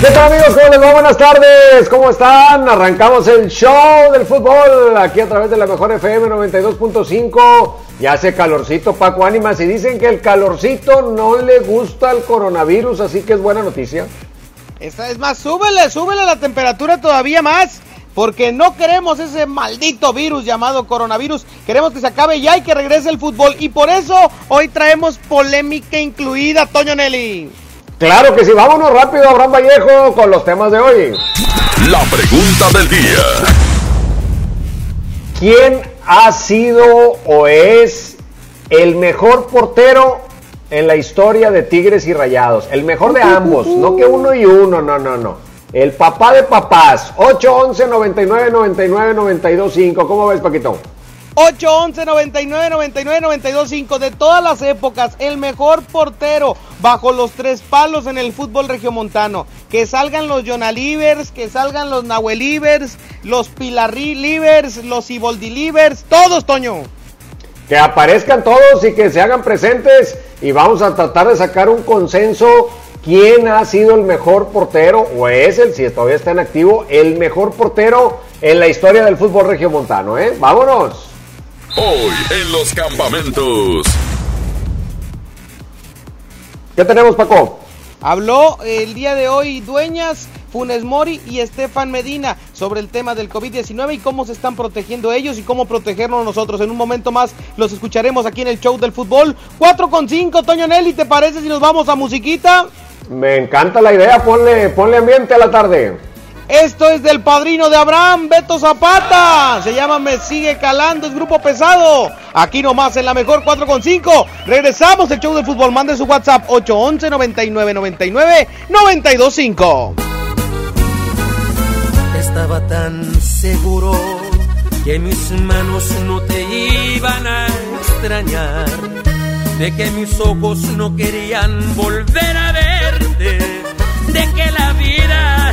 ¿Qué tal amigos? ¿Cómo les va? Buenas tardes. ¿Cómo están? Arrancamos el show del fútbol aquí a través de la mejor FM 92.5. Ya hace calorcito Paco Ánimas y dicen que el calorcito no le gusta al coronavirus, así que es buena noticia. Esta es más, súbele, súbele la temperatura todavía más. Porque no queremos ese maldito virus llamado coronavirus. Queremos que se acabe ya y que regrese el fútbol. Y por eso hoy traemos polémica incluida, Toño Nelly. Claro que sí, vámonos rápido, Abraham Vallejo, con los temas de hoy. La pregunta del día. ¿Quién ha sido o es el mejor portero en la historia de Tigres y Rayados? El mejor de ambos, no que uno y uno, no, no, no. El papá de papás, 811 99 99 92 5. ¿Cómo ves, Paquito? 811 99 99 92 5 de todas las épocas, el mejor portero bajo los tres palos en el fútbol regiomontano. Que salgan los Jonalivers, que salgan los Nahuelivers, los Pilarri Livers, los Iboldi Livers, todos, Toño. Que aparezcan todos y que se hagan presentes y vamos a tratar de sacar un consenso. ¿Quién ha sido el mejor portero o es el, si todavía está en activo, el mejor portero en la historia del fútbol regiomontano? ¿eh? Vámonos. Hoy en los campamentos. ¿Qué tenemos, Paco? Habló el día de hoy Dueñas, Funes Mori y Estefan Medina sobre el tema del COVID-19 y cómo se están protegiendo ellos y cómo protegernos nosotros. En un momento más los escucharemos aquí en el show del fútbol. 4 con 5, Toño Nelly, ¿te parece si nos vamos a musiquita? Me encanta la idea, ponle, ponle ambiente a la tarde. Esto es del padrino de Abraham, Beto Zapata. Se llama Me Sigue Calando, es grupo pesado. Aquí nomás en la mejor 4 con 5. Regresamos el show del fútbol. Mande su WhatsApp 811 99 99 925. Estaba tan seguro que mis manos no te iban a extrañar, de que mis ojos no querían volver a verte, de que la vida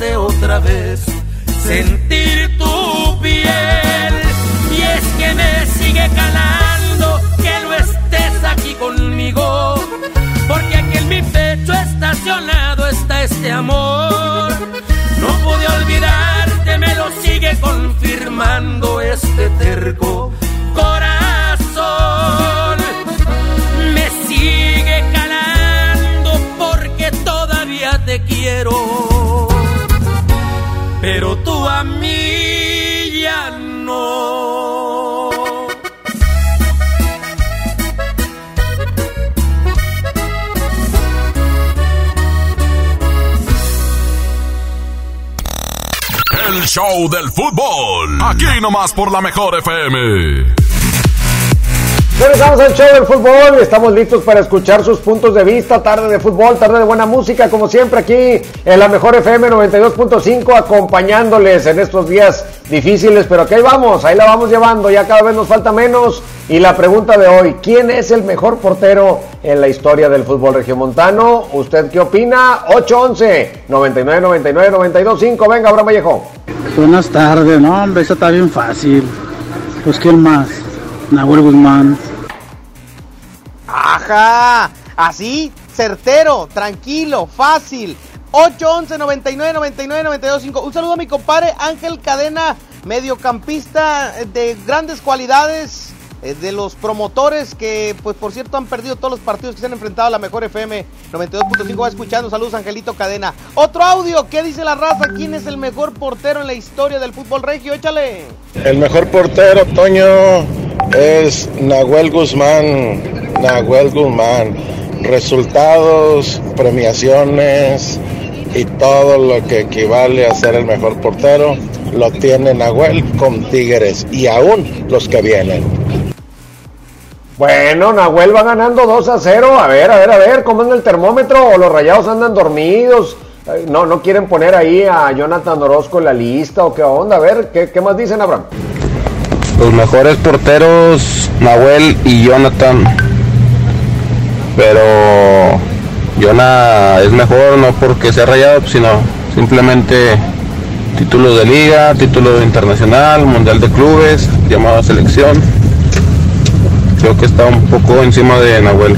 De otra vez sentir tu piel. Y es que me sigue calando que no estés aquí conmigo, porque aquí en mi pecho estacionado está este amor. No pude olvidarte, me lo sigue confirmando este terco del fútbol. Aquí nomás por la mejor FM. Regresamos al show del fútbol estamos listos para escuchar sus puntos de vista. Tarde de fútbol, tarde de buena música, como siempre aquí en la mejor FM 92.5, acompañándoles en estos días difíciles, pero que ahí vamos, ahí la vamos llevando, ya cada vez nos falta menos. Y la pregunta de hoy, ¿quién es el mejor portero en la historia del fútbol regiomontano? ¿Usted qué opina? 811 99 99 925. Venga, Abraham Vallejo. Buenas tardes, no hombre, eso está bien fácil. Pues quién más, Nahuel Guzmán. Ajá, así, certero, tranquilo, fácil. 811 99 99 925. Un saludo a mi compadre Ángel Cadena, mediocampista de grandes cualidades, eh, de los promotores que, pues por cierto, han perdido todos los partidos que se han enfrentado a la mejor FM 92.5. Va escuchando. Saludos, Angelito Cadena. Otro audio, ¿qué dice la raza? ¿Quién es el mejor portero en la historia del fútbol regio? Échale. El mejor portero, Toño, es Nahuel Guzmán. Nahuel Guzmán. Resultados, premiaciones y todo lo que equivale a ser el mejor portero lo tiene Nahuel con Tigres y aún los que vienen. Bueno, Nahuel va ganando 2 a 0. A ver, a ver, a ver, ¿cómo anda el termómetro? ¿O los rayados andan dormidos? No, no quieren poner ahí a Jonathan Orozco en la lista o qué onda. A ver, ¿qué, qué más dicen, Abraham? Los mejores porteros, Nahuel y Jonathan. Pero Jonah es mejor no porque sea rayado, sino simplemente título de liga, título internacional, mundial de clubes, llamado a selección. Creo que está un poco encima de Nahuel.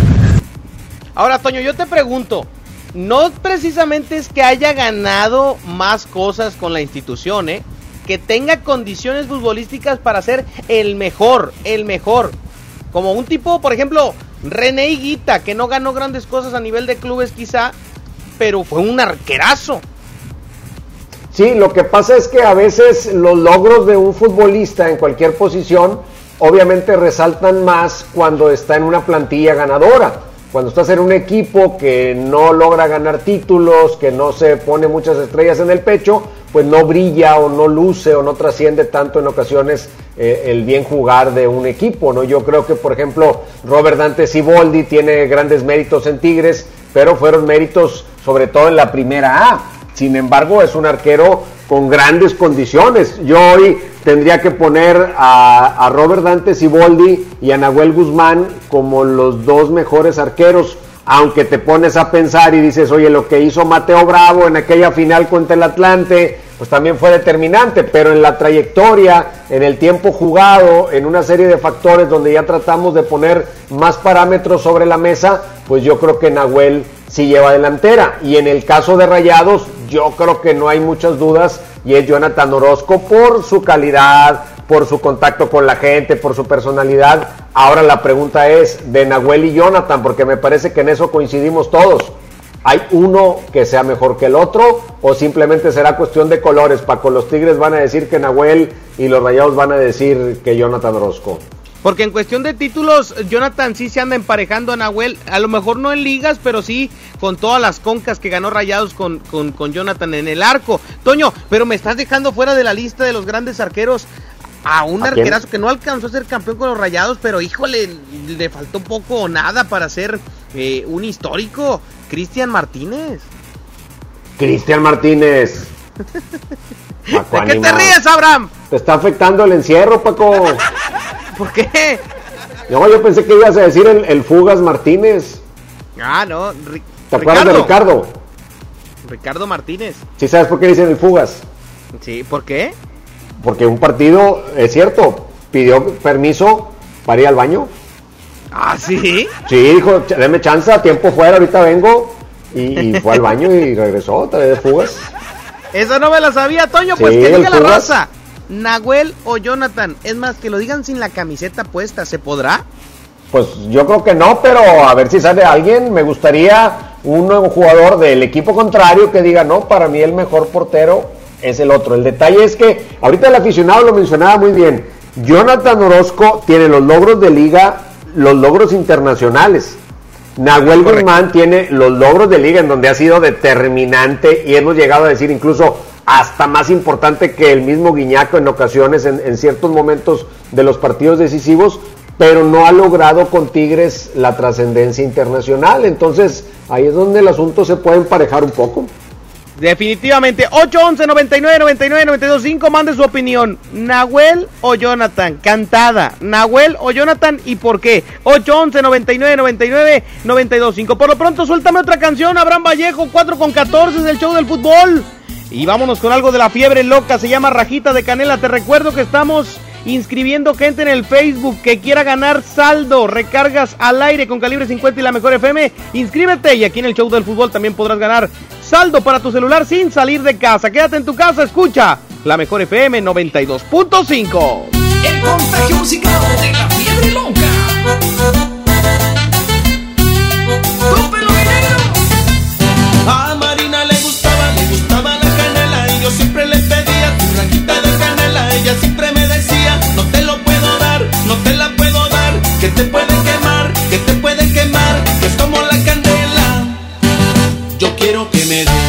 Ahora, Toño, yo te pregunto, no precisamente es que haya ganado más cosas con la institución, ¿eh? Que tenga condiciones futbolísticas para ser el mejor, el mejor. Como un tipo, por ejemplo, René Higuita, que no ganó grandes cosas a nivel de clubes quizá, pero fue un arquerazo. Sí, lo que pasa es que a veces los logros de un futbolista en cualquier posición obviamente resaltan más cuando está en una plantilla ganadora. Cuando estás en un equipo que no logra ganar títulos, que no se pone muchas estrellas en el pecho, pues no brilla o no luce o no trasciende tanto en ocasiones eh, el bien jugar de un equipo, ¿no? Yo creo que, por ejemplo, Robert Dante Siboldi tiene grandes méritos en Tigres, pero fueron méritos sobre todo en la primera A. Sin embargo, es un arquero con grandes condiciones. Yo hoy tendría que poner a, a Robert Dante Siboldi y a Nahuel Guzmán como los dos mejores arqueros. Aunque te pones a pensar y dices, oye, lo que hizo Mateo Bravo en aquella final contra el Atlante, pues también fue determinante, pero en la trayectoria, en el tiempo jugado, en una serie de factores donde ya tratamos de poner más parámetros sobre la mesa, pues yo creo que Nahuel sí lleva delantera. Y en el caso de Rayados, yo creo que no hay muchas dudas y es Jonathan Orozco por su calidad, por su contacto con la gente, por su personalidad. Ahora la pregunta es de Nahuel y Jonathan, porque me parece que en eso coincidimos todos. ¿Hay uno que sea mejor que el otro o simplemente será cuestión de colores? Paco, los Tigres van a decir que Nahuel y los Rayados van a decir que Jonathan Orozco. Porque en cuestión de títulos, Jonathan sí se anda emparejando a Nahuel, a lo mejor no en ligas, pero sí con todas las concas que ganó Rayados con, con, con Jonathan en el arco. Toño, pero me estás dejando fuera de la lista de los grandes arqueros a un ¿A quién? arquerazo que no alcanzó a ser campeón con los Rayados, pero híjole, le faltó poco o nada para ser eh, un histórico, Cristian Martínez. Cristian Martínez. ¿De qué te ríes, Abraham? Te está afectando el encierro, Paco. ¿Por qué? No, yo pensé que ibas a decir el, el Fugas Martínez. Ah, no, Ri- ¿Te acuerdas de Ricardo? Ricardo Martínez. ¿Sí sabes por qué dicen el Fugas? Sí, ¿por qué? Porque un partido, es cierto, pidió permiso para ir al baño. Ah, sí. Sí, dijo, déme chance, tiempo fuera, ahorita vengo. Y, y fue al baño y regresó, otra vez de fugas. Esa no me la sabía, Toño. Pues que diga la Pumas. raza. Nahuel o Jonathan. Es más, que lo digan sin la camiseta puesta. ¿Se podrá? Pues yo creo que no, pero a ver si sale alguien. Me gustaría un nuevo jugador del equipo contrario que diga, no, para mí el mejor portero es el otro. El detalle es que ahorita el aficionado lo mencionaba muy bien. Jonathan Orozco tiene los logros de liga, los logros internacionales. Nahuel Guzmán tiene los logros de liga en donde ha sido determinante y hemos llegado a decir incluso hasta más importante que el mismo Guiñaco en ocasiones, en, en ciertos momentos de los partidos decisivos, pero no ha logrado con Tigres la trascendencia internacional. Entonces ahí es donde el asunto se puede emparejar un poco. Definitivamente. 811 99 99 92 5. Mande su opinión. Nahuel o Jonathan. Cantada. Nahuel o Jonathan y por qué. 811 99 99 92 5. Por lo pronto, suéltame otra canción. Abraham Vallejo, 4 con 14 es el show del fútbol. Y vámonos con algo de la fiebre loca. Se llama Rajita de Canela. Te recuerdo que estamos inscribiendo gente en el Facebook que quiera ganar saldo, recargas al aire con calibre 50 y la mejor FM. Inscríbete y aquí en el show del fútbol también podrás ganar saldo para tu celular sin salir de casa. Quédate en tu casa, escucha la mejor FM 92.5. El contagio musical de la fiebre loca. Me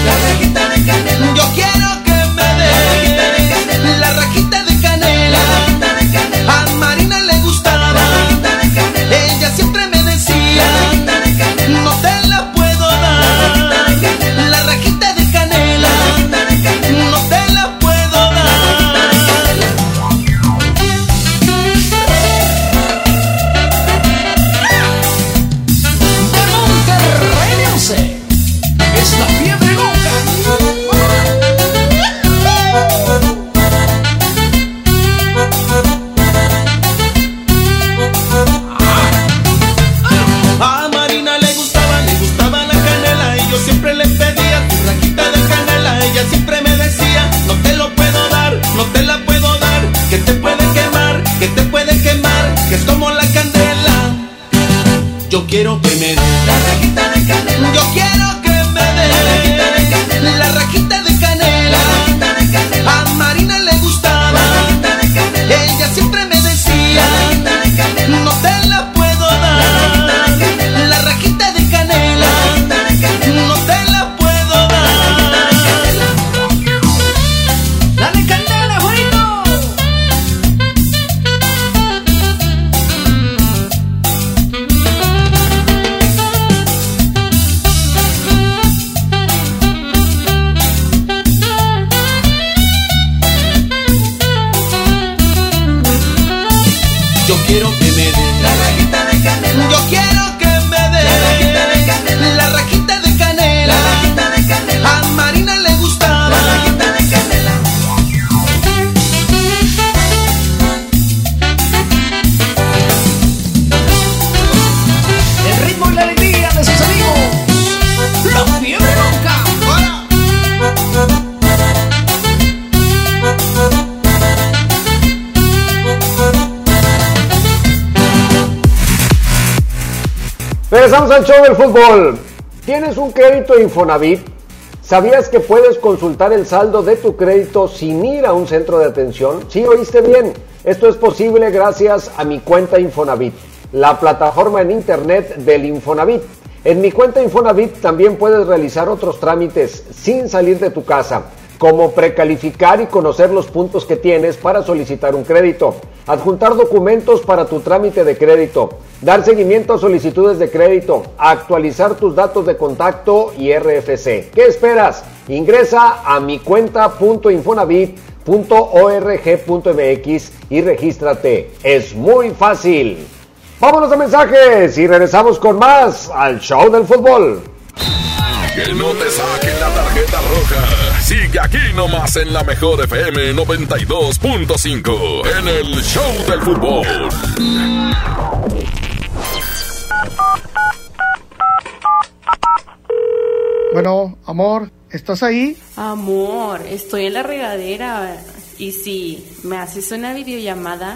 Regresamos al show del fútbol. ¿Tienes un crédito Infonavit? ¿Sabías que puedes consultar el saldo de tu crédito sin ir a un centro de atención? Sí, oíste bien. Esto es posible gracias a mi cuenta Infonavit, la plataforma en internet del Infonavit. En mi cuenta Infonavit también puedes realizar otros trámites sin salir de tu casa, como precalificar y conocer los puntos que tienes para solicitar un crédito, adjuntar documentos para tu trámite de crédito, dar seguimiento a solicitudes de crédito, actualizar tus datos de contacto y RFC. ¿Qué esperas? Ingresa a mi cuenta.infonavit.org.mx y regístrate. Es muy fácil. Vámonos a mensajes y regresamos con más al show del fútbol. Que no te saquen la tarjeta roja. Sigue aquí nomás en la mejor FM 92.5 en el Show del Fútbol. Bueno, amor, ¿estás ahí? Amor, estoy en la regadera. ¿Y si me haces una videollamada?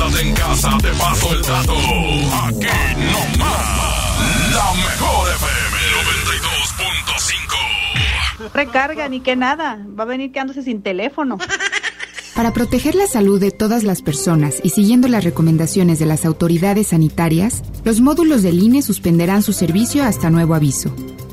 Quédate en casa, te paso el dato. Aquí no más. La mejor FM 92.5. Recarga, ni que nada. Va a venir quedándose sin teléfono. Para proteger la salud de todas las personas y siguiendo las recomendaciones de las autoridades sanitarias, los módulos del INE suspenderán su servicio hasta nuevo aviso.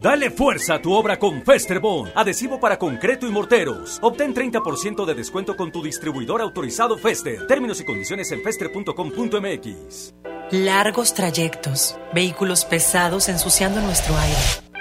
Dale fuerza a tu obra con Festerbond, adhesivo para concreto y morteros. Obtén 30% de descuento con tu distribuidor autorizado Fester. Términos y condiciones en fester.com.mx. Largos trayectos, vehículos pesados ensuciando nuestro aire.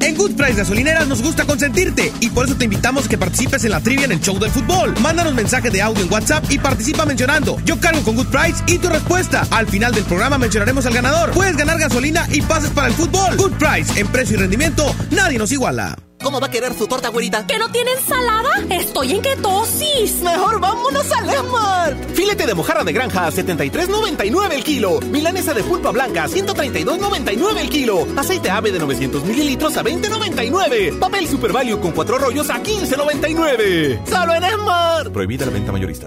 En Good Price Gasolineras nos gusta consentirte y por eso te invitamos a que participes en la trivia en el show del fútbol. Mándanos mensaje de audio en WhatsApp y participa mencionando Yo cargo con Good Price y tu respuesta. Al final del programa mencionaremos al ganador. Puedes ganar gasolina y pases para el fútbol. Good Price, en precio y rendimiento, nadie nos iguala. ¿Cómo va a querer su torta, güerita? ¿Que no tiene ensalada? Estoy en ketosis. Mejor vámonos a Lemar. Filete de mojarra de granja a 73.99 el kilo. Milanesa de pulpa blanca a 132.99 el kilo. Aceite ave de 900 mililitros a 20.99. Papel Super Value con cuatro rollos a 15.99. ¡Solo en Esmar! Prohibida la venta mayorista.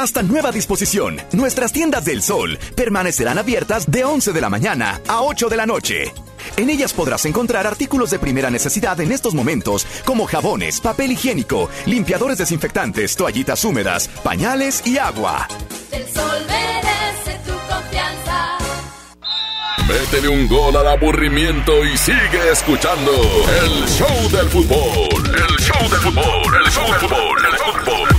Hasta nueva disposición, nuestras tiendas del sol permanecerán abiertas de 11 de la mañana a 8 de la noche. En ellas podrás encontrar artículos de primera necesidad en estos momentos, como jabones, papel higiénico, limpiadores desinfectantes, toallitas húmedas, pañales y agua. El sol merece tu confianza. Métele un gol al aburrimiento y sigue escuchando el show del fútbol. El show del fútbol, el show del fútbol, el show del fútbol.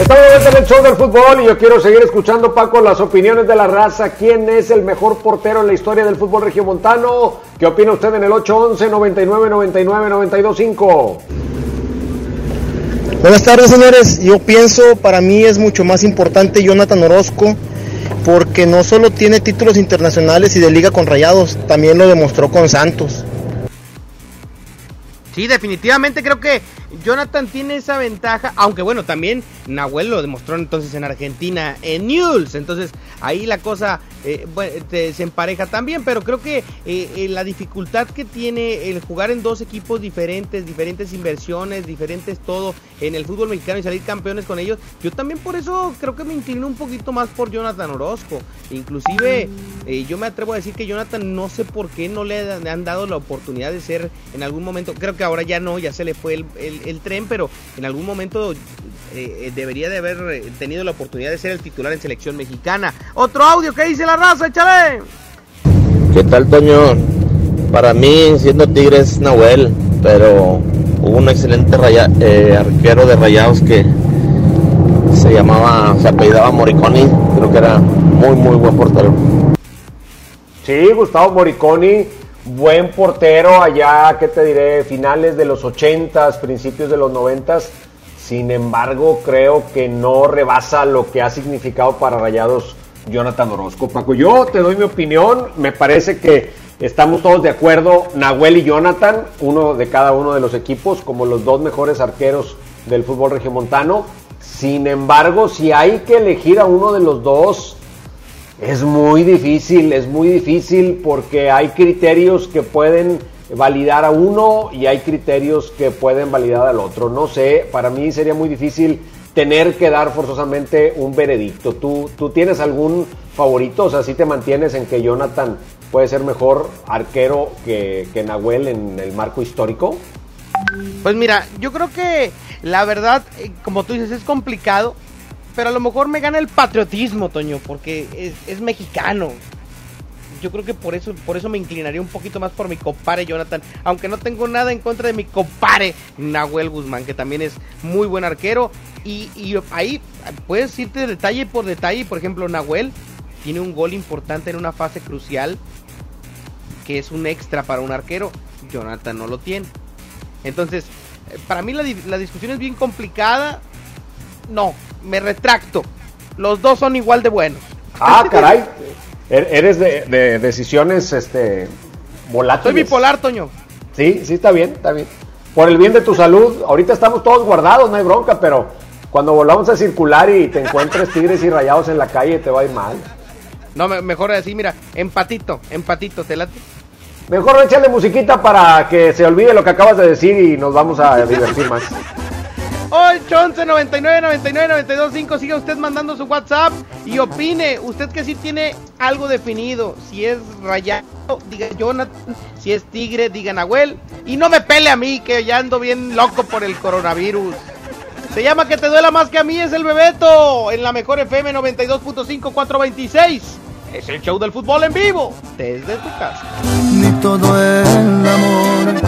Estamos en el show del fútbol y yo quiero seguir escuchando, Paco, las opiniones de la raza. ¿Quién es el mejor portero en la historia del fútbol regiomontano? ¿Qué opina usted en el 811 99 99 925? Buenas tardes, señores. Yo pienso, para mí es mucho más importante Jonathan Orozco, porque no solo tiene títulos internacionales y de liga con Rayados, también lo demostró con Santos. Sí, definitivamente creo que Jonathan tiene esa ventaja, aunque bueno, también Nahuel lo demostró entonces en Argentina, en News, entonces ahí la cosa eh, se empareja también, pero creo que eh, eh, la dificultad que tiene el jugar en dos equipos diferentes, diferentes inversiones, diferentes todo en el fútbol mexicano y salir campeones con ellos, yo también por eso creo que me inclino un poquito más por Jonathan Orozco, inclusive yo me atrevo a decir que Jonathan no sé por qué no le han dado la oportunidad de ser en algún momento, creo que ahora ya no, ya se le fue el, el tren, pero en algún momento debería de haber tenido la oportunidad de ser el titular en selección mexicana. Otro audio que dice la raza, échale. ¿Qué tal, Toño? Para mí, siendo Tigres, Nahuel, pero hubo un excelente eh, arquero de rayados que se llamaba, se apellidaba Moriconi, creo que era muy, muy buen portero. Sí, Gustavo Moriconi, buen portero allá, ¿qué te diré? Finales de los 80 principios de los 90 Sin embargo, creo que no rebasa lo que ha significado para Rayados Jonathan Orozco. Paco, yo te doy mi opinión. Me parece que estamos todos de acuerdo, Nahuel y Jonathan, uno de cada uno de los equipos, como los dos mejores arqueros del fútbol regiomontano. Sin embargo, si hay que elegir a uno de los dos, es muy difícil, es muy difícil porque hay criterios que pueden validar a uno y hay criterios que pueden validar al otro. No sé, para mí sería muy difícil tener que dar forzosamente un veredicto. ¿Tú, ¿Tú tienes algún favorito? O sea, si te mantienes en que Jonathan puede ser mejor arquero que, que Nahuel en el marco histórico. Pues mira, yo creo que la verdad, eh, como tú dices, es complicado, pero a lo mejor me gana el patriotismo, Toño, porque es, mexicano yo creo que por eso, por eso me inclinaría un poquito más por mi compare Jonathan, aunque no tengo nada en contra de mi compare Nahuel Guzmán, que también es muy buen arquero. Y, ahí puedes irte detalle por detalle, por ejemplo, Nahuel tiene un gol importante en una fase crucial, que es un extra para un arquero, Jonathan no lo tiene. Entonces, eh, para mí la, la discusión es bien complicada. No, me retracto. Los dos son igual de buenos. Ah, caray. Er, eres de, decisiones este, volátiles. Soy bipolar, Toño. Sí, sí, está bien, está bien. Por el bien de tu salud, ahorita estamos todos guardados, no hay bronca, pero cuando volvamos a circular y te encuentres tigres y rayados en la calle, te va a ir mal. No, mejor así, mira, empatito, empatito, te late. Mejor échale musiquita para que se olvide lo que acabas de decir y nos vamos a divertir más. 811 99 99 92 5 Siga usted mandando su WhatsApp y opine. Usted que sí tiene algo definido. Si es rayado, diga Jonathan. Si es tigre, diga Nahuel. Y no me pele a mí, que ya ando bien loco por el coronavirus. Se llama Que te duela más que a mí, es el Bebeto. En la mejor FM 92.5 426. Es el show del fútbol en vivo, desde tu casa. Ni todo el amor, ni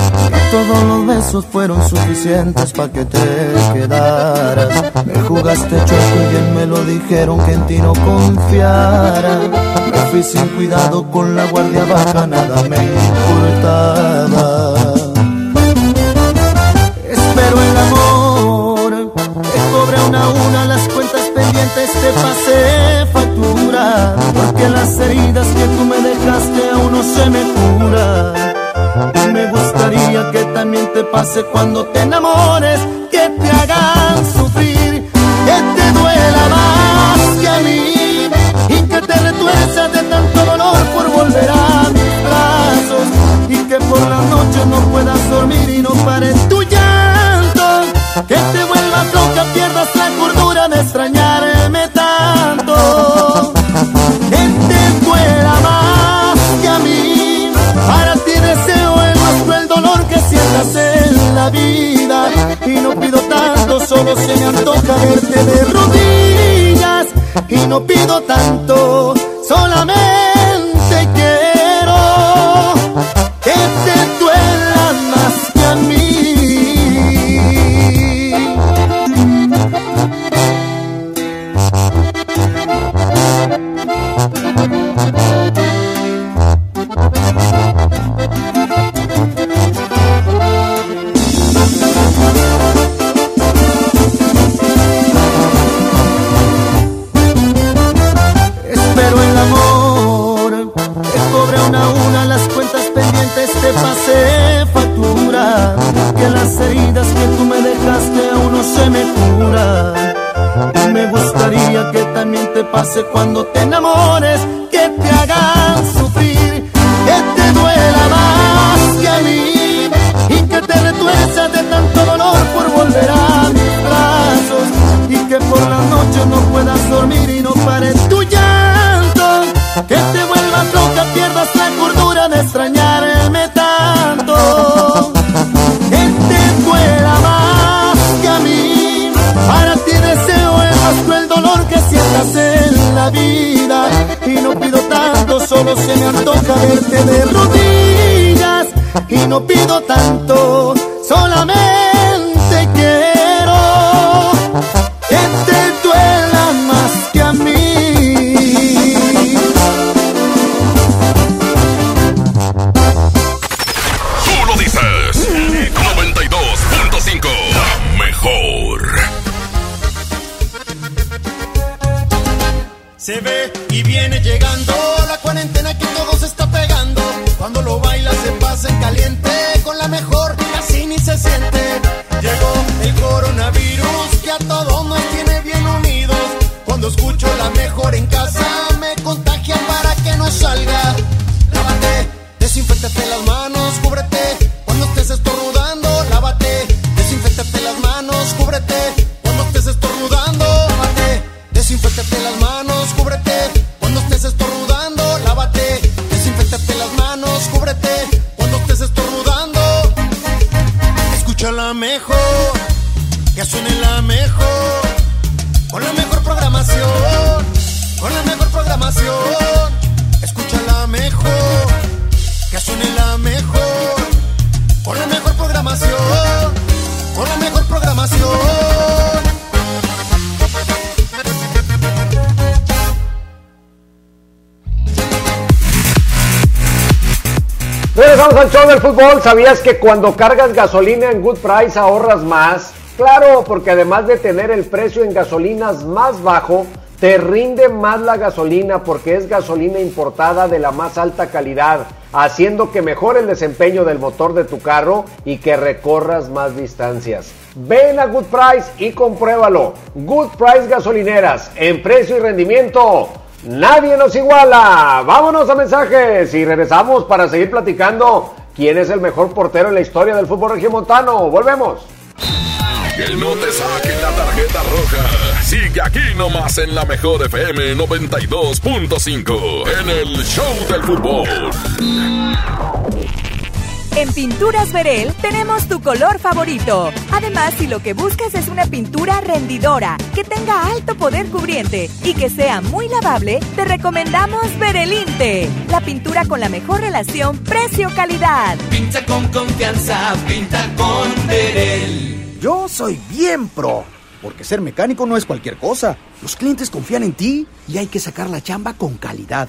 todos los besos fueron suficientes para que te quedaras. Me jugaste choco y bien me lo dijeron que en ti no confiara. Me fui sin cuidado con la guardia baja, nada me importaba. Espero el amor, que una a una las cuentas pendientes, te pasé factura que las heridas que tú me dejaste aún no se me curan. Y me gustaría que también te pase cuando te enamores, que te hagan sufrir, que te duela más que a mí y que te retuerzas de tanto dolor por volver a mis brazos y que por la noche no puedas dormir y no pares tu llanto, que te vuelvas loca, pierdas la cordura de extrañarme. No pido tanto, cuando ¿Sabías que cuando cargas gasolina en Good Price ahorras más? Claro, porque además de tener el precio en gasolinas más bajo, te rinde más la gasolina porque es gasolina importada de la más alta calidad, haciendo que mejore el desempeño del motor de tu carro y que recorras más distancias. Ven a Good Price y compruébalo. Good Price Gasolineras, en precio y rendimiento. Nadie nos iguala. Vámonos a mensajes y regresamos para seguir platicando quién es el mejor portero en la historia del fútbol regiomontano. Volvemos. Que no te saquen la tarjeta roja. Sigue aquí nomás en la mejor FM 92.5 en el Show del Fútbol. En Pinturas Verel tenemos tu color favorito. Además, si lo que buscas es una pintura rendidora, que tenga alto poder cubriente y que sea muy lavable, te recomendamos Verelinte, la pintura con la mejor relación precio-calidad. Pinta con confianza, pinta con Verel. Yo soy bien pro, porque ser mecánico no es cualquier cosa. Los clientes confían en ti y hay que sacar la chamba con calidad.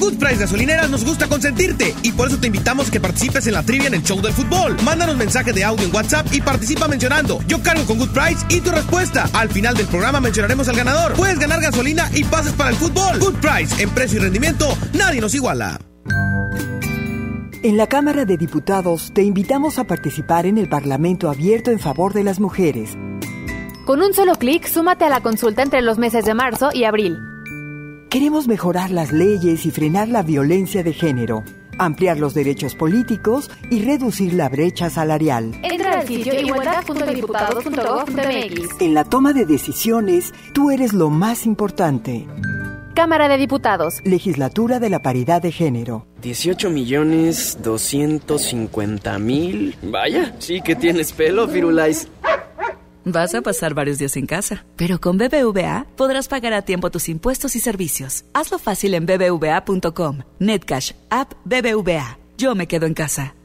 En Good Price Gasolineras nos gusta consentirte y por eso te invitamos a que participes en la trivia en el show del fútbol. Mándanos mensaje de audio en WhatsApp y participa mencionando Yo cargo con Good Price y tu respuesta. Al final del programa mencionaremos al ganador. Puedes ganar gasolina y pases para el fútbol. Good Price, en precio y rendimiento, nadie nos iguala. En la Cámara de Diputados te invitamos a participar en el Parlamento abierto en favor de las mujeres. Con un solo clic, súmate a la consulta entre los meses de marzo y abril. Queremos mejorar las leyes y frenar la violencia de género, ampliar los derechos políticos y reducir la brecha salarial. Entra el sitio igualdad.diputados.gov.mx. En la toma de decisiones, tú eres lo más importante. Cámara de Diputados. Legislatura de la Paridad de Género. 18 millones 250 mil. Vaya, sí que tienes pelo, Firulais. Vas a pasar varios días en casa, pero con BBVA podrás pagar a tiempo tus impuestos y servicios. Hazlo fácil en bbva.com. Netcash, app BBVA. Yo me quedo en casa.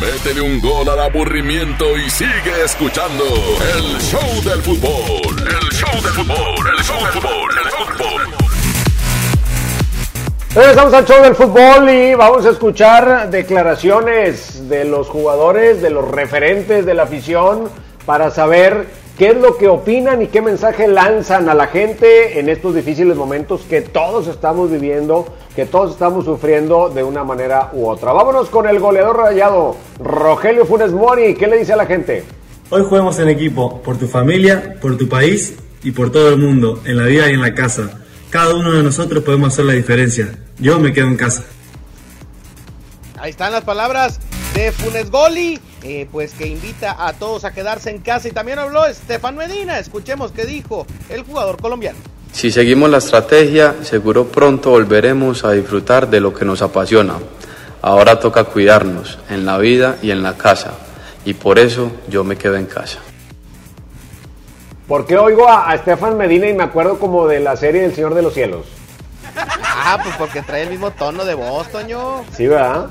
Métele un gol al aburrimiento y sigue escuchando el show del fútbol. El show del fútbol, el show del fútbol, el show del fútbol. Regresamos al show del fútbol y vamos a escuchar declaraciones de los jugadores, de los referentes de la afición, para saber qué es lo que opinan y qué mensaje lanzan a la gente en estos difíciles momentos que todos estamos viviendo, que todos estamos sufriendo de una manera u otra. Vámonos con el goleador rayado, Rogelio Funes Mori. ¿Qué le dice a la gente? Hoy juguemos en equipo, por tu familia, por tu país y por todo el mundo, en la vida y en la casa. Cada uno de nosotros podemos hacer la diferencia. Yo me quedo en casa. Ahí están las palabras de Funes Goli, eh, pues que invita a todos a quedarse en casa. Y también habló Estefan Medina. Escuchemos qué dijo el jugador colombiano. Si seguimos la estrategia, seguro pronto volveremos a disfrutar de lo que nos apasiona. Ahora toca cuidarnos en la vida y en la casa. Y por eso yo me quedo en casa. ¿Por qué oigo a, a Estefan Medina y me acuerdo como de la serie del Señor de los Cielos? Ah, pues porque trae el mismo tono de voz, Toño. Sí, ¿verdad?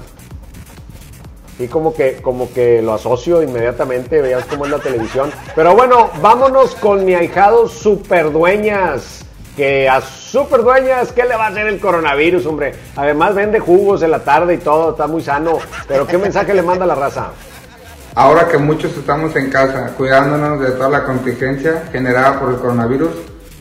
Sí, como que, como que lo asocio inmediatamente, veas cómo es la televisión. Pero bueno, vámonos con mi ahijado Superdueñas. Que a Superdueñas, ¿qué le va a hacer el coronavirus, hombre? Además vende jugos en la tarde y todo, está muy sano. Pero ¿qué mensaje le manda la raza? Ahora que muchos estamos en casa, cuidándonos de toda la contingencia generada por el coronavirus,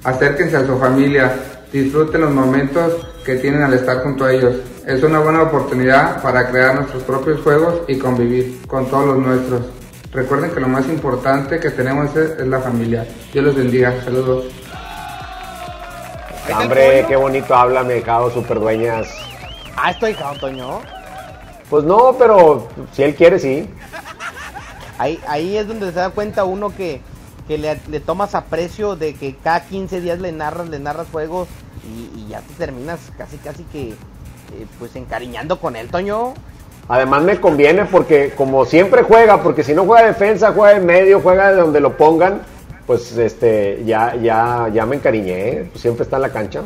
acérquense a su familia, disfruten los momentos que tienen al estar junto a ellos. Es una buena oportunidad para crear nuestros propios juegos y convivir con todos los nuestros. Recuerden que lo más importante que tenemos es, es la familia. Dios los bendiga. Saludos. Hombre, qué bonito habla mi ahijado Superdueñas. Ah, estoy ahijado, Toño. Pues no, pero si él quiere, sí. Ahí, ahí es donde se da cuenta uno que, que le, le tomas aprecio de que cada 15 días le narras, le narras juegos y, y ya te terminas casi, casi que pues encariñando con él, Toño. Además me conviene porque como siempre juega, porque si no juega defensa, juega en medio, juega de donde lo pongan, pues este ya ya ya me encariñé, ¿eh? pues siempre está en la cancha.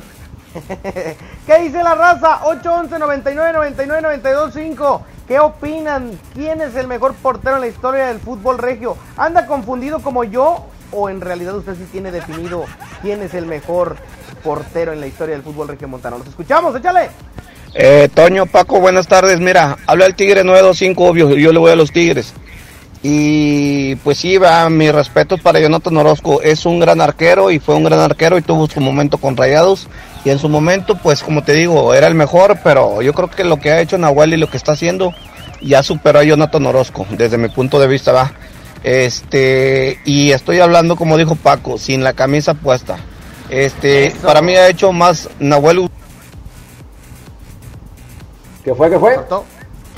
¿Qué dice la raza? 811 99 99 92 5. ¿Qué opinan? ¿Quién es el mejor portero en la historia del fútbol regio? ¿Anda confundido como yo? ¿O en realidad usted sí tiene definido quién es el mejor portero en la historia del fútbol regio montano? Los escuchamos, échale. Eh, Toño, Paco, buenas tardes. Mira, habla el Tigre 925, obvio, yo le voy a los Tigres. Y pues sí, va, mi respeto para Jonathan Orozco. Es un gran arquero y fue un gran arquero y tuvo su momento con Rayados. Y en su momento, pues como te digo, era el mejor, pero yo creo que lo que ha hecho Nahuel y lo que está haciendo ya superó a Jonathan Orozco, desde mi punto de vista, va. Este, y estoy hablando, como dijo Paco, sin la camisa puesta. Este, para mí ha hecho más Nahuel ¿Qué fue? ¿Qué fue?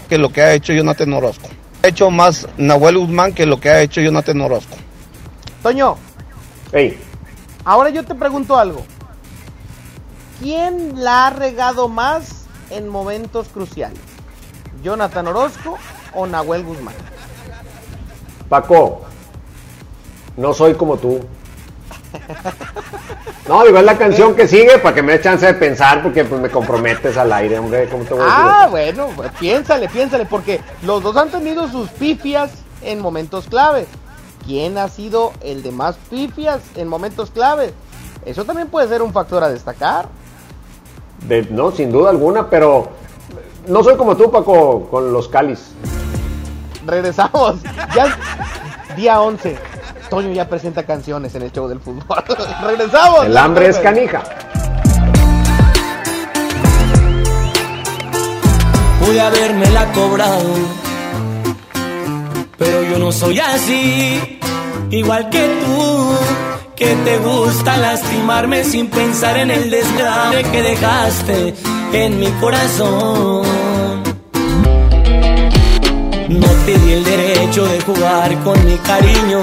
que lo que ha hecho Jonathan Orozco. Ha hecho más Nahuel Guzmán que lo que ha hecho Jonathan Orozco. Toño, Ey, ahora yo te pregunto algo. ¿Quién la ha regado más en momentos cruciales? ¿Jonathan Orozco o Nahuel Guzmán? Paco, no soy como tú. No, digo, es la canción que sigue para que me dé chance de pensar, porque pues me comprometes al aire, hombre. ¿Cómo te voy a decir Ah, bueno, pues, piénsale, piénsale, porque los dos han tenido sus pifias en momentos claves. ¿Quién ha sido el de más pifias en momentos claves? Eso también puede ser un factor a destacar. De- no, sin duda alguna, pero no soy como tú, Paco, con los cáliz. Regresamos. Ya día 11. Toño ya presenta canciones en el show del fútbol. Regresamos. El hambre es canija. pude haberme la cobrado. Pero yo no soy así, igual que tú, que te gusta lastimarme sin pensar en el desgrace que dejaste en mi corazón. No te di el derecho de jugar con mi cariño.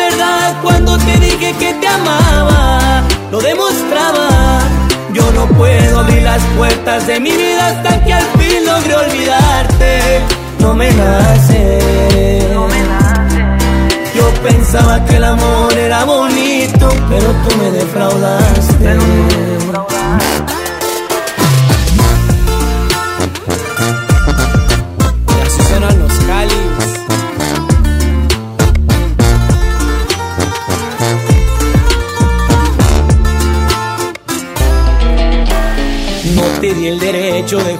te dije que te amaba, lo demostraba. Yo no puedo abrir las puertas de mi vida hasta que al fin logre olvidarte. No me nace. Yo pensaba que el amor era bonito, pero tú me defraudaste.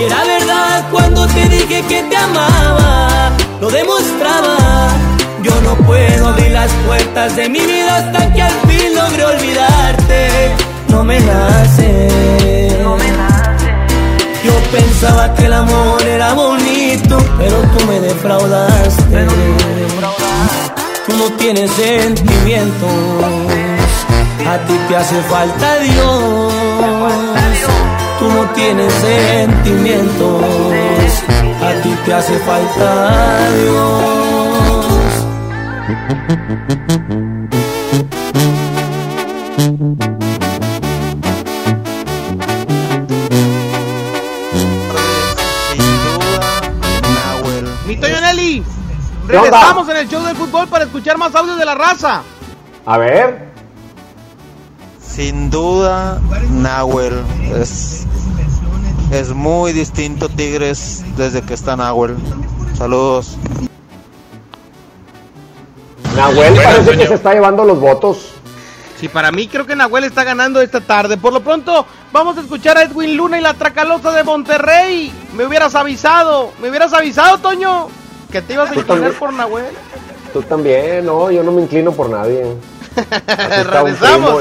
y era verdad cuando te dije que te amaba, lo demostraba. Yo no puedo abrir las puertas de mi vida hasta que al fin logre olvidarte. No me nace. Yo pensaba que el amor era bonito, pero tú me defraudaste. Tú no tienes sentimientos, a ti te hace falta Dios. Tú no tienes sentimientos, a ti te hace falta Mi Toño Nelly, ¿Qué onda? regresamos en el show del fútbol para escuchar más audios de la raza. A ver. Sin duda, Nahuel es, es muy distinto Tigres desde que está Nahuel. Saludos. Nahuel parece que se está llevando los votos. Sí, para mí creo que Nahuel está ganando esta tarde. Por lo pronto, vamos a escuchar a Edwin Luna y la Tracalosa de Monterrey. Me hubieras avisado, me hubieras avisado, Toño, que te ibas a inclinar por Nahuel. Tú también, no, yo no me inclino por nadie. Regresamos.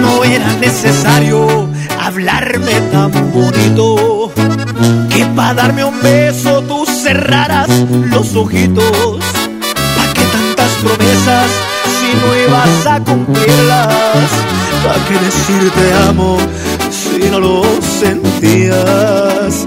No era necesario hablarme tan bonito que para darme un beso tú cerraras los ojitos. ¿Pa' qué tantas promesas si no ibas a cumplirlas? ¿Pa' qué decir te amo si no lo sentías?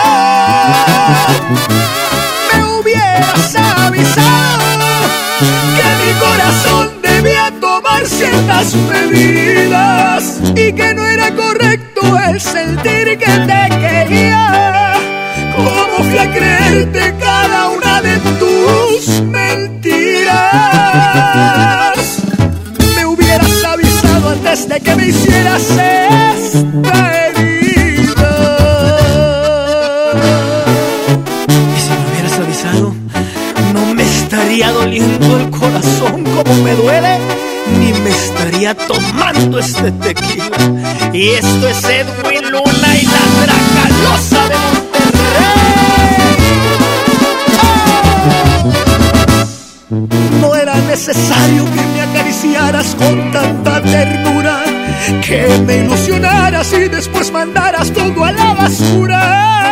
Me hubieras avisado que mi corazón debía tomar ciertas medidas y que no era correcto el sentir que te quería. ¿Cómo fui a creerte cada una de tus mentiras? Me hubieras avisado antes de que me hicieras esta como me duele, ni me estaría tomando Y esto es Edwin Luna y la Dracalosa de. No era necesario que me acariciaras con tanta ternura, que me ilusionaras y después mandaras todo a la basura.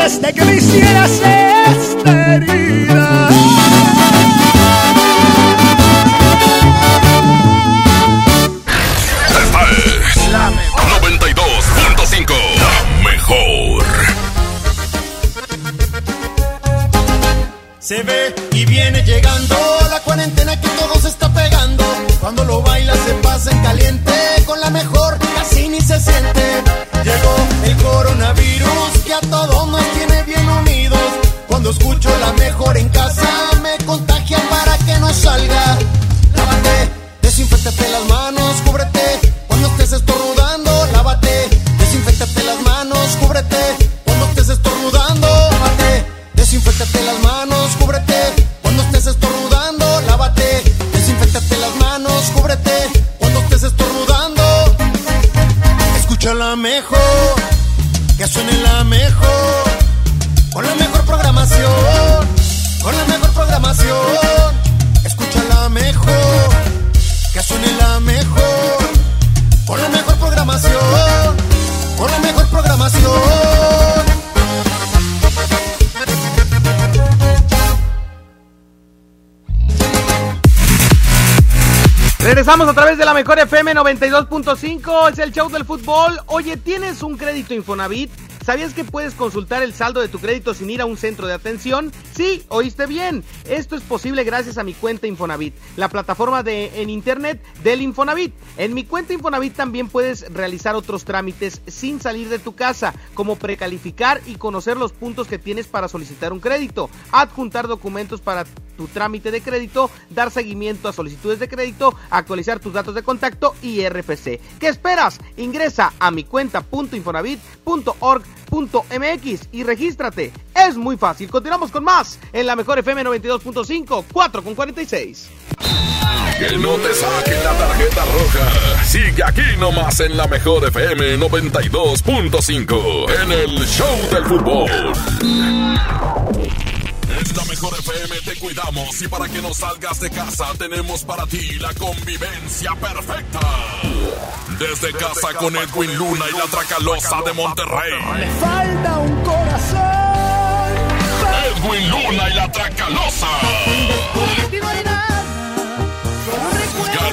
Antes de que me hicieras esta herida. Esta es la 92.5. La mejor. Se ve y viene llegando la cuarentena que todo se está pegando. Cuando lo baila se pasa en caliente, con la mejor casi ni se siente. Llegó el coronavirus que a todos Escucho la mejor en Regresamos a través de la mejor FM 92.5, es el show del fútbol. Oye, ¿tienes un crédito Infonavit? ¿Sabías que puedes consultar el saldo de tu crédito sin ir a un centro de atención? Sí, oíste bien. Esto es posible gracias a mi cuenta Infonavit, la plataforma de en internet del Infonavit. En mi cuenta Infonavit también puedes realizar otros trámites sin salir de tu casa, como precalificar y conocer los puntos que tienes para solicitar un crédito, adjuntar documentos para tu trámite de crédito, dar seguimiento a solicitudes de crédito, actualizar tus datos de contacto y RFC. ¿Qué esperas? Ingresa a mi cuenta.infonavit.org.mx y regístrate. Es muy fácil. Continuamos con más en la mejor FM 92.5, 4 con 46. Que no te saquen la tarjeta roja. Sigue aquí nomás en la mejor FM 92.5 en el Show del Fútbol. En la mejor FM te cuidamos y para que no salgas de casa tenemos para ti la convivencia perfecta. Desde casa con Edwin Luna y la Tracalosa de Monterrey. Falta un corazón. Edwin Luna y la Tracalosa.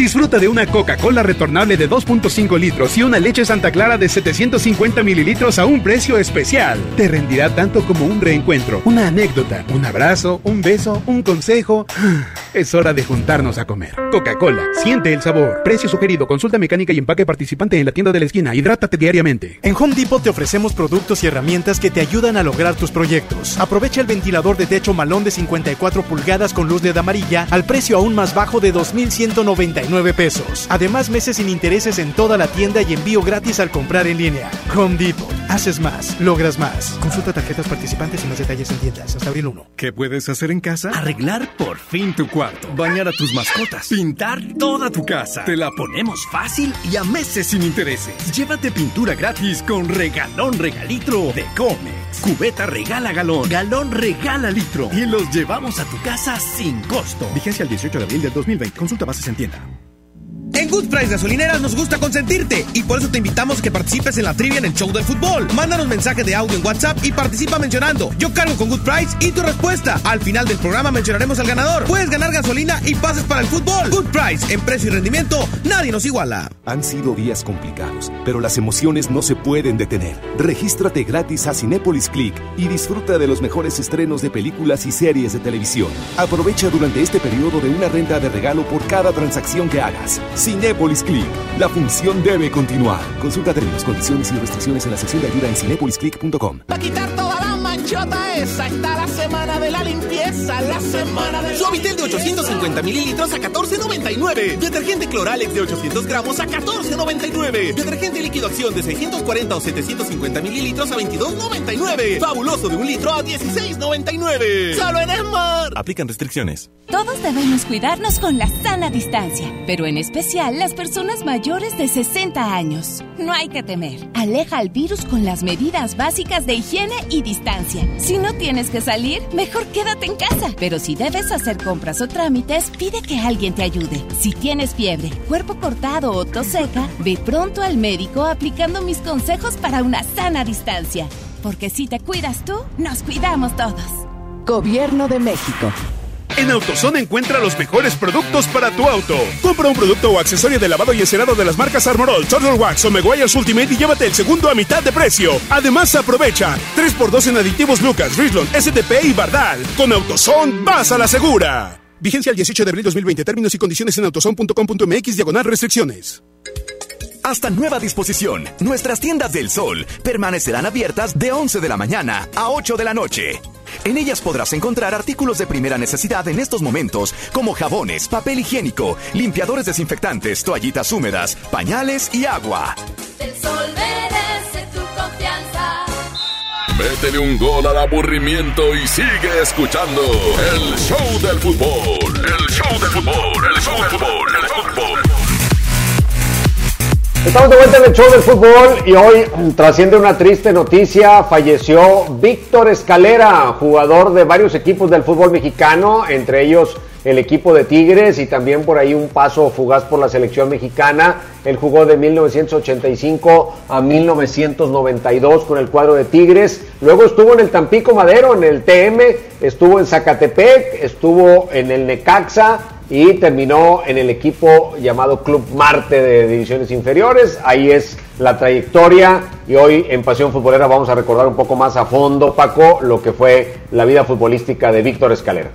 Disfruta de una Coca-Cola retornable de 2.5 litros y una leche Santa Clara de 750 mililitros a un precio especial. Te rendirá tanto como un reencuentro, una anécdota, un abrazo, un beso, un consejo. Es hora de juntarnos a comer. Coca-Cola, siente el sabor. Precio sugerido, consulta mecánica y empaque participante en la tienda de la esquina. Hidrátate diariamente. En Home Depot te ofrecemos productos y herramientas que te ayudan a lograr tus proyectos. Aprovecha el ventilador de techo malón de 54 pulgadas con luz LED amarilla al precio aún más bajo de 2.199 99 pesos. Además, meses sin intereses en toda la tienda y envío gratis al comprar en línea. Home Depot. Haces más, logras más. Consulta tarjetas participantes y más detalles en tiendas hasta abril 1. ¿Qué puedes hacer en casa? Arreglar por fin tu bañar a tus mascotas, pintar toda tu casa. Te la ponemos fácil y a meses sin intereses. Llévate pintura gratis con regalón regalitro de Comex. Cubeta regala galón, galón regala litro y los llevamos a tu casa sin costo. Vigencia el 18 de abril del 2020. Consulta bases en tienda. En Good Price Gasolineras nos gusta consentirte y por eso te invitamos a que participes en la trivia en el show del fútbol. Mándanos mensaje de audio en WhatsApp y participa mencionando Yo cargo con Good Price y tu respuesta. Al final del programa mencionaremos al ganador. Puedes ganar gasolina y pases para el fútbol. Good Price, en precio y rendimiento, nadie nos iguala. Han sido días complicados, pero las emociones no se pueden detener. Regístrate gratis a Cinépolis Click y disfruta de los mejores estrenos de películas y series de televisión. Aprovecha durante este periodo de una renta de regalo por cada transacción que hagas. Cinépolis Click. La función debe continuar. Consulta términos, condiciones y restricciones en la sección de ayuda en cinépolisclick.com. Para quitar toda manchota esa está la semana de la limpieza, la semana de Suavitel de 850 mililitros a 14.99. Detergente Cloralex de 800 gramos a 14.99. Detergente líquido acción de 640 o 750 mililitros a 22.99. Fabuloso de un litro a 16.99. Solo en Esmar. Aplican restricciones. Todos debemos cuidarnos con la sana distancia, pero en especial las personas mayores de 60 años. No hay que temer. Aleja al virus con las medidas básicas de higiene y distancia. Si no tienes que salir, mejor quédate en casa. Pero si debes hacer compras o trámites, pide que alguien te ayude. Si tienes fiebre, cuerpo cortado o tos seca, ve pronto al médico aplicando mis consejos para una sana distancia. Porque si te cuidas tú, nos cuidamos todos. Gobierno de México. En AutoZone encuentra los mejores productos para tu auto. Compra un producto o accesorio de lavado y encerado de las marcas Armorol, Turtle Wax o Meguiar's Ultimate y llévate el segundo a mitad de precio. Además, aprovecha 3x2 en aditivos Lucas, Richland, SDP y Bardal. Con AutoZone, vas a la segura. Vigencia el 18 de abril 2020. Términos y condiciones en autozone.com.mx, diagonal restricciones. Hasta nueva disposición, nuestras tiendas del sol permanecerán abiertas de 11 de la mañana a 8 de la noche. En ellas podrás encontrar artículos de primera necesidad en estos momentos, como jabones, papel higiénico, limpiadores desinfectantes, toallitas húmedas, pañales y agua. El sol merece tu confianza. Métele un gol al aburrimiento y sigue escuchando el show del fútbol. El show del fútbol, el show del fútbol, el show del fútbol. Estamos de vuelta en el show del fútbol y hoy mm, trasciende una triste noticia. Falleció Víctor Escalera, jugador de varios equipos del fútbol mexicano, entre ellos el equipo de Tigres y también por ahí un paso fugaz por la selección mexicana. Él jugó de 1985 a 1992 con el cuadro de Tigres. Luego estuvo en el Tampico Madero, en el TM, estuvo en Zacatepec, estuvo en el Necaxa y terminó en el equipo llamado Club Marte de divisiones inferiores. Ahí es la trayectoria y hoy en Pasión Futbolera vamos a recordar un poco más a fondo, Paco, lo que fue la vida futbolística de Víctor Escalera.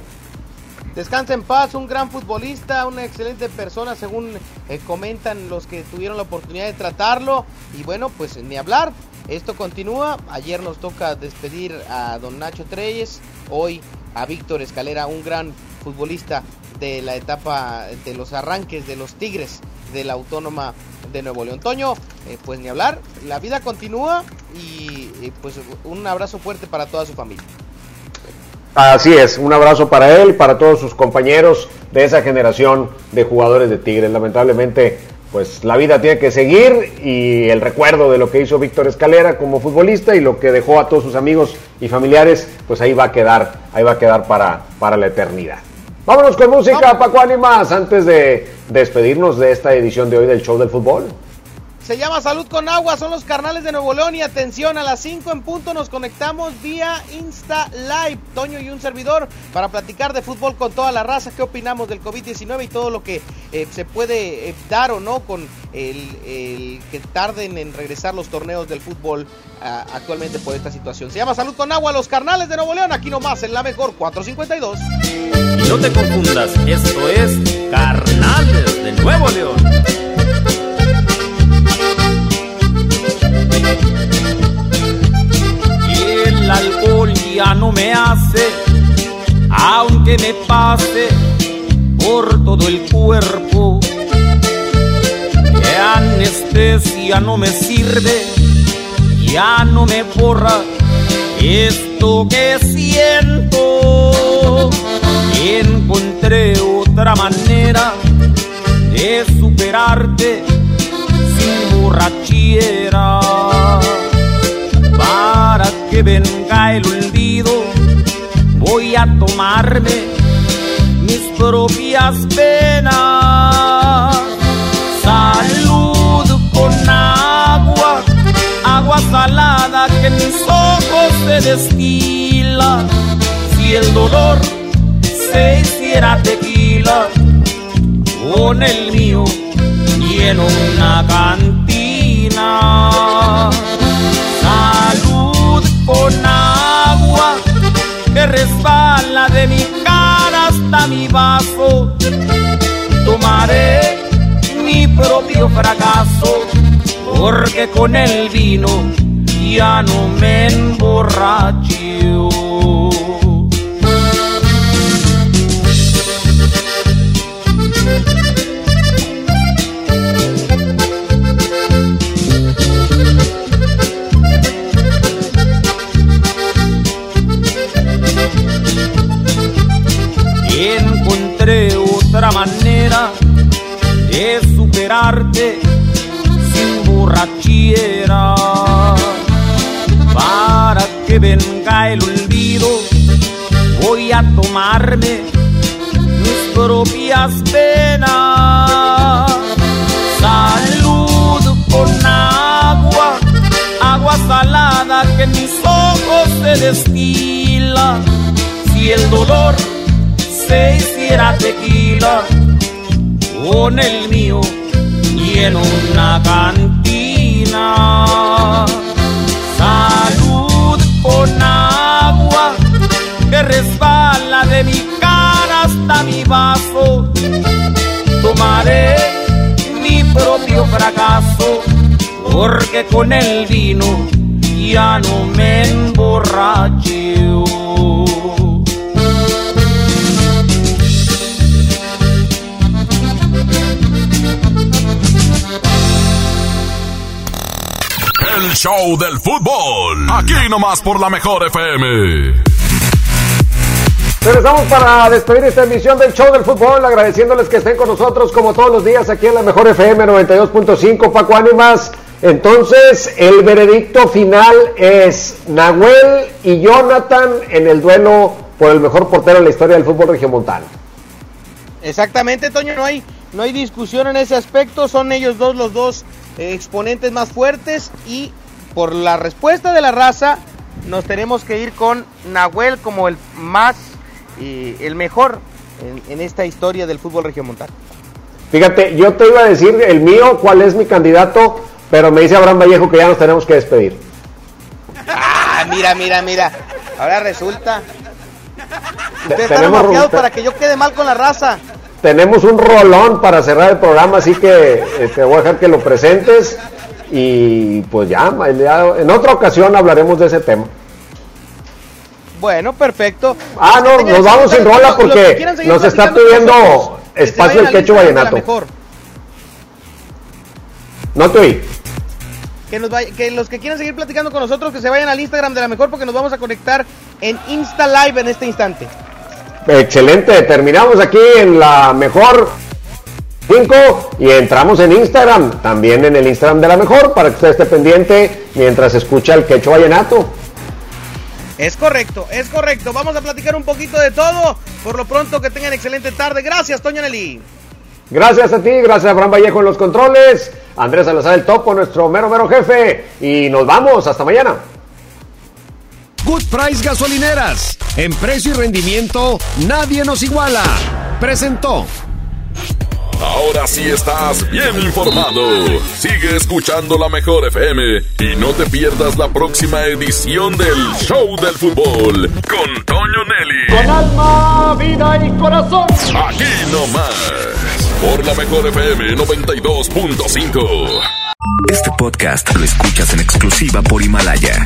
Descansa en paz, un gran futbolista, una excelente persona, según eh, comentan los que tuvieron la oportunidad de tratarlo. Y bueno, pues ni hablar, esto continúa. Ayer nos toca despedir a don Nacho Treyes, hoy a Víctor Escalera, un gran futbolista de la etapa de los arranques de los Tigres de la Autónoma de Nuevo León. Toño, eh, pues ni hablar, la vida continúa y eh, pues un abrazo fuerte para toda su familia. Así es, un abrazo para él, para todos sus compañeros de esa generación de jugadores de Tigres. Lamentablemente, pues la vida tiene que seguir y el recuerdo de lo que hizo Víctor Escalera como futbolista y lo que dejó a todos sus amigos y familiares, pues ahí va a quedar, ahí va a quedar para, para la eternidad. Vámonos con música, Paco Ánimas, antes de despedirnos de esta edición de hoy del show del fútbol. Se llama Salud con Agua, son los carnales de Nuevo León y atención, a las 5 en punto nos conectamos vía Insta Live, Toño y un servidor, para platicar de fútbol con toda la raza, qué opinamos del COVID-19 y todo lo que eh, se puede eh, dar o no con el, que tarden en regresar los torneos del fútbol actualmente por esta situación. Se llama Salud con Agua, los carnales de Nuevo León, aquí nomás en la mejor 452. Y no te confundas, esto es Carnales de Nuevo León. Aunque me pase por todo el cuerpo. ya no me sirve, ya no me borra esto que siento. Encontré otra manera de superarte sin borrachera. Para que venga el olvido, a tomarme mis propias penas. Salud con agua, agua salada que en mis ojos se destila. Si el dolor se hiciera tequila, con el mío lleno una cantina. Mi vaso. Tomaré mi propio fracaso, porque con el vino ya no me emborracho. Sin borrachera. Para que venga el olvido, voy a tomarme mis propias penas. Salud con agua, agua salada que mis ojos se destila. Si el dolor se hiciera tequila, con el mío lleno una cantina. Salud con agua que resbala de mi cara hasta mi vaso. Tomaré mi propio fracaso, porque con el vino ya no me emborracho. El show del fútbol. Aquí nomás por la mejor FM. Regresamos para despedir esta emisión del show del fútbol, agradeciéndoles que estén con nosotros como todos los días aquí en la mejor FM 92.5, Paco Ánimas. Entonces, el veredicto final es Nahuel y Jonathan en el duelo por el mejor portero en la historia del fútbol regiomontano. Exactamente, Toño, no hay, no hay discusión en ese aspecto, son ellos dos los dos exponentes más fuertes y por la respuesta de la raza nos tenemos que ir con Nahuel como el más, eh, el mejor en, en esta historia del fútbol regiomontano. Fíjate, yo te iba a decir el mío, cuál es mi candidato, pero me dice Abraham Vallejo que ya nos tenemos que despedir. Ah, mira, mira, mira. Ahora resulta. Ustedes están para que yo quede mal con la raza. Tenemos un rolón para cerrar el programa, así que eh, te voy a dejar que lo presentes y pues ya, en otra ocasión hablaremos de ese tema. Bueno, perfecto. Ah, no, nos vamos sin rola porque nos está pidiendo espacio el quecho vallenato. No te oí. Que, nos vaya- que los que quieran seguir platicando con nosotros, que se vayan al Instagram de la mejor porque nos vamos a conectar en Insta Live en este instante. Excelente, terminamos aquí en la mejor 5 y entramos en Instagram, también en el Instagram de la mejor, para que usted esté pendiente mientras escucha el quecho vallenato. Es correcto, es correcto. Vamos a platicar un poquito de todo. Por lo pronto, que tengan excelente tarde. Gracias, Toño Nelly. Gracias a ti, gracias a Abraham Vallejo en los controles, Andrés Salazar el Topo, nuestro mero mero jefe, y nos vamos, hasta mañana. Good Price Gasolineras. En precio y rendimiento, nadie nos iguala. Presentó. Ahora sí estás bien informado. Sigue escuchando la mejor FM y no te pierdas la próxima edición del Show del Fútbol con Toño Nelly. Con alma, vida y corazón. Aquí nomás, por la mejor FM 92.5. Este podcast lo escuchas en exclusiva por Himalaya.